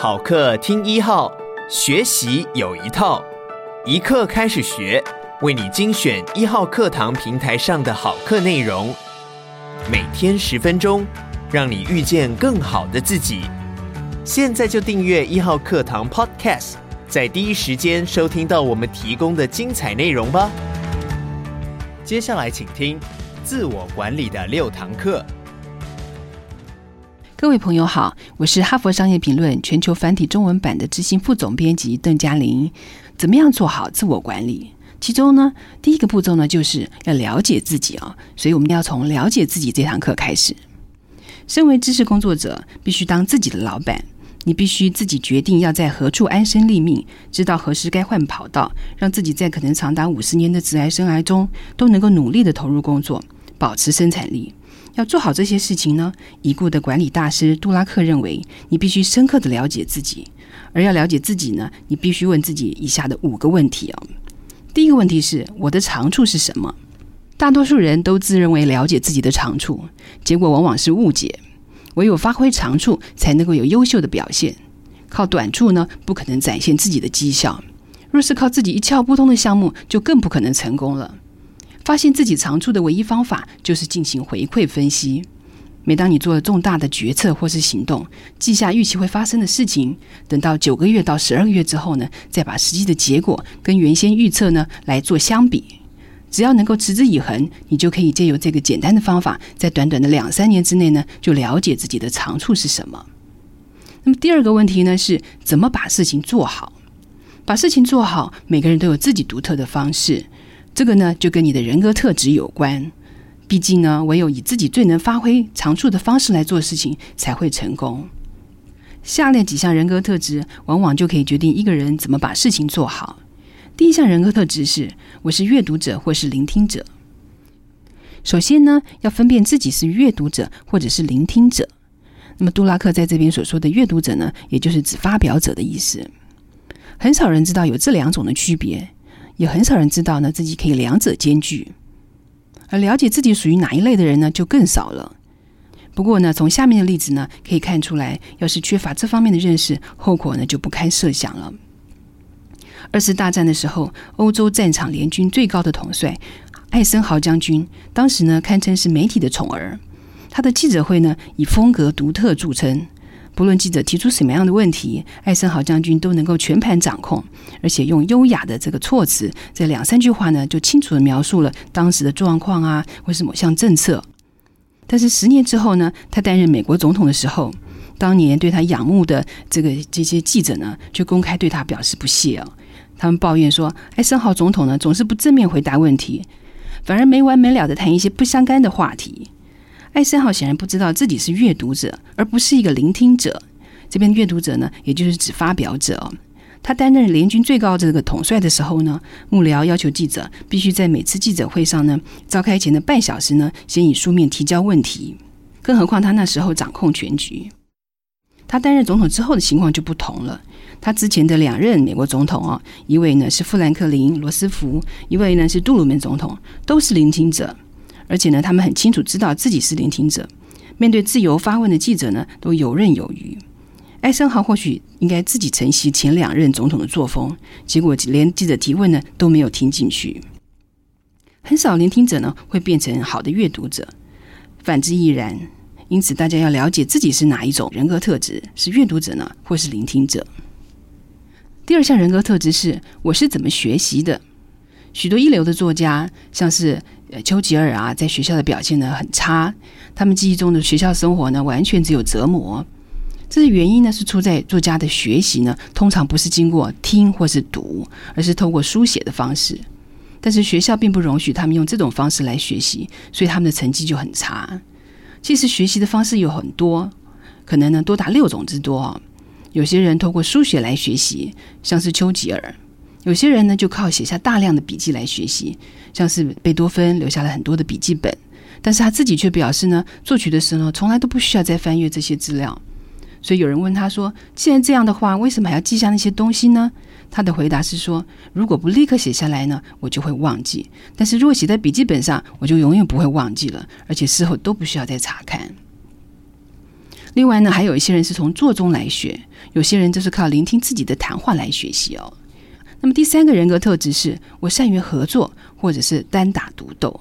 好课听一号，学习有一套，一课开始学，为你精选一号课堂平台上的好课内容，每天十分钟，让你遇见更好的自己。现在就订阅一号课堂 Podcast，在第一时间收听到我们提供的精彩内容吧。接下来请听自我管理的六堂课。各位朋友好，我是哈佛商业评论全球繁体中文版的执行副总编辑邓嘉玲。怎么样做好自我管理？其中呢，第一个步骤呢，就是要了解自己啊。所以我们要从了解自己这堂课开始。身为知识工作者，必须当自己的老板。你必须自己决定要在何处安身立命，知道何时该换跑道，让自己在可能长达五十年的职涯生涯中，都能够努力地投入工作，保持生产力。要做好这些事情呢，已故的管理大师杜拉克认为，你必须深刻的了解自己。而要了解自己呢，你必须问自己以下的五个问题哦。第一个问题是：我的长处是什么？大多数人都自认为了解自己的长处，结果往往是误解。唯有发挥长处，才能够有优秀的表现。靠短处呢，不可能展现自己的绩效。若是靠自己一窍不通的项目，就更不可能成功了。发现自己长处的唯一方法就是进行回馈分析。每当你做了重大的决策或是行动，记下预期会发生的事情，等到九个月到十二个月之后呢，再把实际的结果跟原先预测呢来做相比。只要能够持之以恒，你就可以借由这个简单的方法，在短短的两三年之内呢，就了解自己的长处是什么。那么第二个问题呢，是怎么把事情做好？把事情做好，每个人都有自己独特的方式。这个呢，就跟你的人格特质有关。毕竟呢，唯有以自己最能发挥长处的方式来做事情，才会成功。下列几项人格特质，往往就可以决定一个人怎么把事情做好。第一项人格特质是：我是阅读者或是聆听者。首先呢，要分辨自己是阅读者或者是聆听者。那么杜拉克在这边所说的阅读者呢，也就是指发表者的意思。很少人知道有这两种的区别。也很少人知道呢，自己可以两者兼具，而了解自己属于哪一类的人呢，就更少了。不过呢，从下面的例子呢，可以看出来，要是缺乏这方面的认识，后果呢就不堪设想了。二次大战的时候，欧洲战场联军最高的统帅艾森豪将军，当时呢堪称是媒体的宠儿，他的记者会呢以风格独特著称。不论记者提出什么样的问题，艾森豪将军都能够全盘掌控，而且用优雅的这个措辞，在两三句话呢就清楚地描述了当时的状况啊，或是某项政策。但是十年之后呢，他担任美国总统的时候，当年对他仰慕的这个这些记者呢，就公开对他表示不屑啊。他们抱怨说，艾森豪总统呢总是不正面回答问题，反而没完没了的谈一些不相干的话题。艾森豪显然不知道自己是阅读者，而不是一个聆听者。这边阅读者呢，也就是指发表者。他担任联军最高这个统帅的时候呢，幕僚要求记者必须在每次记者会上呢，召开前的半小时呢，先以书面提交问题。更何况他那时候掌控全局。他担任总统之后的情况就不同了。他之前的两任美国总统啊，一位呢是富兰克林·罗斯福，一位呢是杜鲁门总统，都是聆听者。而且呢，他们很清楚知道自己是聆听者，面对自由发问的记者呢，都游刃有余。艾森豪或许应该自己承袭前两任总统的作风，结果连记者提问呢都没有听进去。很少聆听者呢会变成好的阅读者，反之亦然。因此，大家要了解自己是哪一种人格特质，是阅读者呢，或是聆听者。第二项人格特质是我是怎么学习的。许多一流的作家，像是丘吉尔啊，在学校的表现呢很差。他们记忆中的学校生活呢，完全只有折磨。这个原因呢，是出在作家的学习呢，通常不是经过听或是读，而是透过书写的方式。但是学校并不容许他们用这种方式来学习，所以他们的成绩就很差。其实学习的方式有很多，可能呢多达六种之多。有些人透过书写来学习，像是丘吉尔。有些人呢，就靠写下大量的笔记来学习，像是贝多芬留下了很多的笔记本，但是他自己却表示呢，作曲的时候，从来都不需要再翻阅这些资料。所以有人问他说：“既然这样的话，为什么还要记下那些东西呢？”他的回答是说：“如果不立刻写下来呢，我就会忘记；但是如果写在笔记本上，我就永远不会忘记了，而且事后都不需要再查看。”另外呢，还有一些人是从做中来学，有些人就是靠聆听自己的谈话来学习哦。那么第三个人格特质是我善于合作，或者是单打独斗。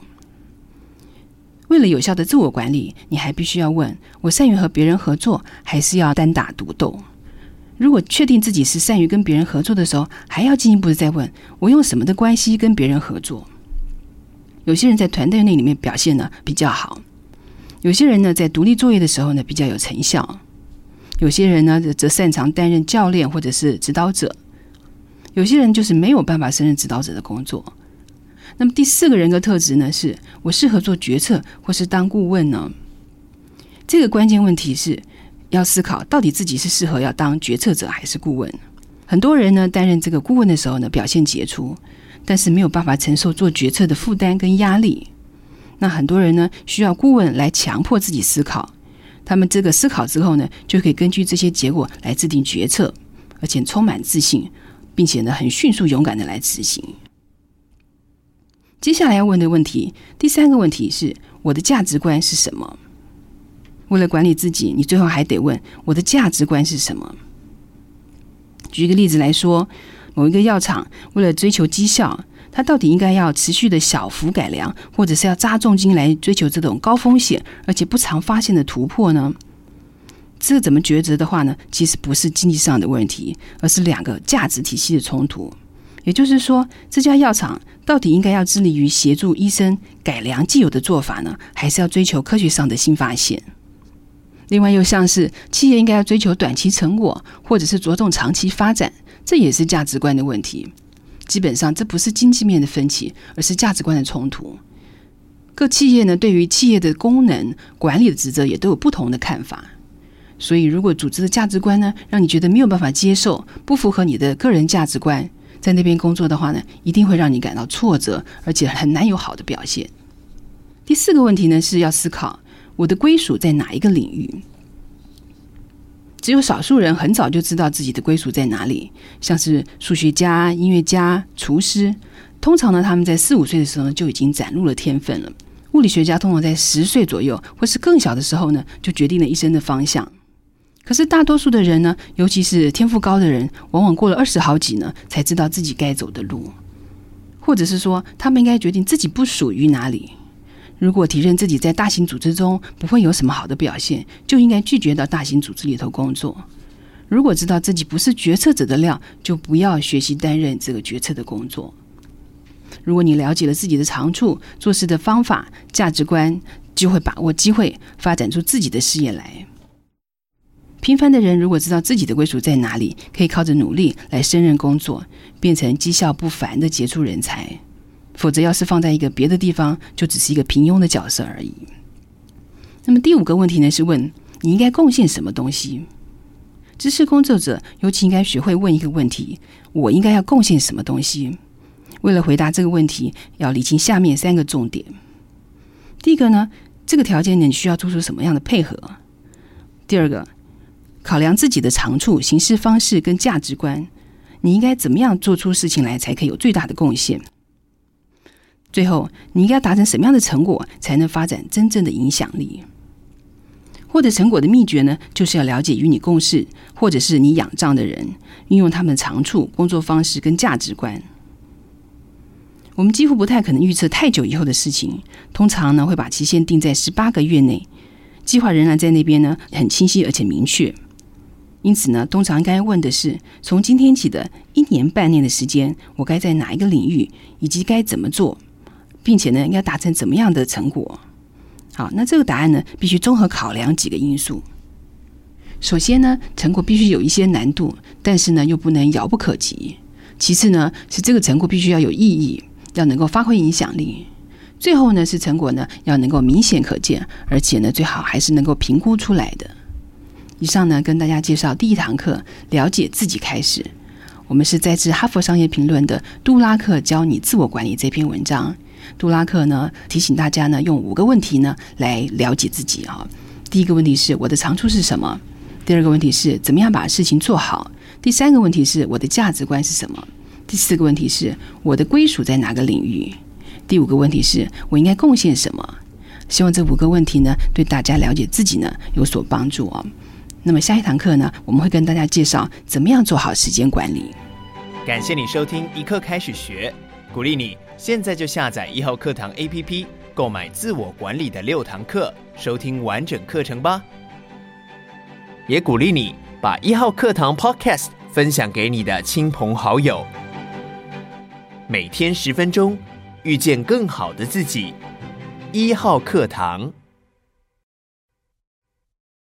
为了有效的自我管理，你还必须要问：我善于和别人合作，还是要单打独斗？如果确定自己是善于跟别人合作的时候，还要进一步的再问：我用什么的关系跟别人合作？有些人在团队内里面表现呢比较好。有些人呢，在独立作业的时候呢，比较有成效；有些人呢，则擅长担任教练或者是指导者；有些人就是没有办法胜任指导者的工作。那么第四个人格特质呢，是我适合做决策或是当顾问呢？这个关键问题是要思考，到底自己是适合要当决策者还是顾问？很多人呢，担任这个顾问的时候呢，表现杰出，但是没有办法承受做决策的负担跟压力。那很多人呢，需要顾问来强迫自己思考，他们这个思考之后呢，就可以根据这些结果来制定决策，而且充满自信，并且呢，很迅速勇敢的来执行。接下来要问的问题，第三个问题是我的价值观是什么？为了管理自己，你最后还得问我的价值观是什么？举一个例子来说，某一个药厂为了追求绩效。它到底应该要持续的小幅改良，或者是要扎重金来追求这种高风险而且不常发现的突破呢？这怎么抉择的话呢？其实不是经济上的问题，而是两个价值体系的冲突。也就是说，这家药厂到底应该要致力于协助医生改良既有的做法呢，还是要追求科学上的新发现？另外，又像是企业应该要追求短期成果，或者是着重长期发展，这也是价值观的问题。基本上，这不是经济面的分歧，而是价值观的冲突。各企业呢，对于企业的功能管理的职责也都有不同的看法。所以，如果组织的价值观呢，让你觉得没有办法接受，不符合你的个人价值观，在那边工作的话呢，一定会让你感到挫折，而且很难有好的表现。第四个问题呢，是要思考我的归属在哪一个领域。只有少数人很早就知道自己的归属在哪里，像是数学家、音乐家、厨师。通常呢，他们在四五岁的时候呢，就已经展露了天分了。物理学家通常在十岁左右或是更小的时候呢，就决定了一生的方向。可是大多数的人呢，尤其是天赋高的人，往往过了二十好几呢，才知道自己该走的路，或者是说，他们应该决定自己不属于哪里。如果体认自己在大型组织中不会有什么好的表现，就应该拒绝到大型组织里头工作。如果知道自己不是决策者的料，就不要学习担任这个决策的工作。如果你了解了自己的长处、做事的方法、价值观，就会把握机会，发展出自己的事业来。平凡的人如果知道自己的归属在哪里，可以靠着努力来胜任工作，变成绩效不凡的杰出人才。否则，要是放在一个别的地方，就只是一个平庸的角色而已。那么第五个问题呢，是问你应该贡献什么东西？知识工作者尤其应该学会问一个问题：我应该要贡献什么东西？为了回答这个问题，要理清下面三个重点。第一个呢，这个条件你需要做出什么样的配合？第二个，考量自己的长处、行事方式跟价值观，你应该怎么样做出事情来，才可以有最大的贡献？最后，你应该达成什么样的成果，才能发展真正的影响力？获得成果的秘诀呢，就是要了解与你共事或者是你仰仗的人，运用他们的长处、工作方式跟价值观。我们几乎不太可能预测太久以后的事情，通常呢会把期限定在十八个月内，计划仍然在那边呢，很清晰而且明确。因此呢，通常应该问的是：从今天起的一年半年的时间，我该在哪一个领域，以及该怎么做？并且呢，应该达成怎么样的成果？好，那这个答案呢，必须综合考量几个因素。首先呢，成果必须有一些难度，但是呢，又不能遥不可及。其次呢，是这个成果必须要有意义，要能够发挥影响力。最后呢，是成果呢要能够明显可见，而且呢，最好还是能够评估出来的。以上呢，跟大家介绍第一堂课，了解自己开始。我们是在自《哈佛商业评论》的杜拉克教你自我管理这篇文章。杜拉克呢提醒大家呢，用五个问题呢来了解自己啊。第一个问题是我的长处是什么？第二个问题是怎么样把事情做好？第三个问题是我的价值观是什么？第四个问题是我的归属在哪个领域？第五个问题是我应该贡献什么？希望这五个问题呢对大家了解自己呢有所帮助啊。那么下一堂课呢，我们会跟大家介绍怎么样做好时间管理。感谢你收听一课开始学，鼓励你现在就下载一号课堂 APP，购买自我管理的六堂课，收听完整课程吧。也鼓励你把一号课堂 Podcast 分享给你的亲朋好友。每天十分钟，遇见更好的自己。一号课堂。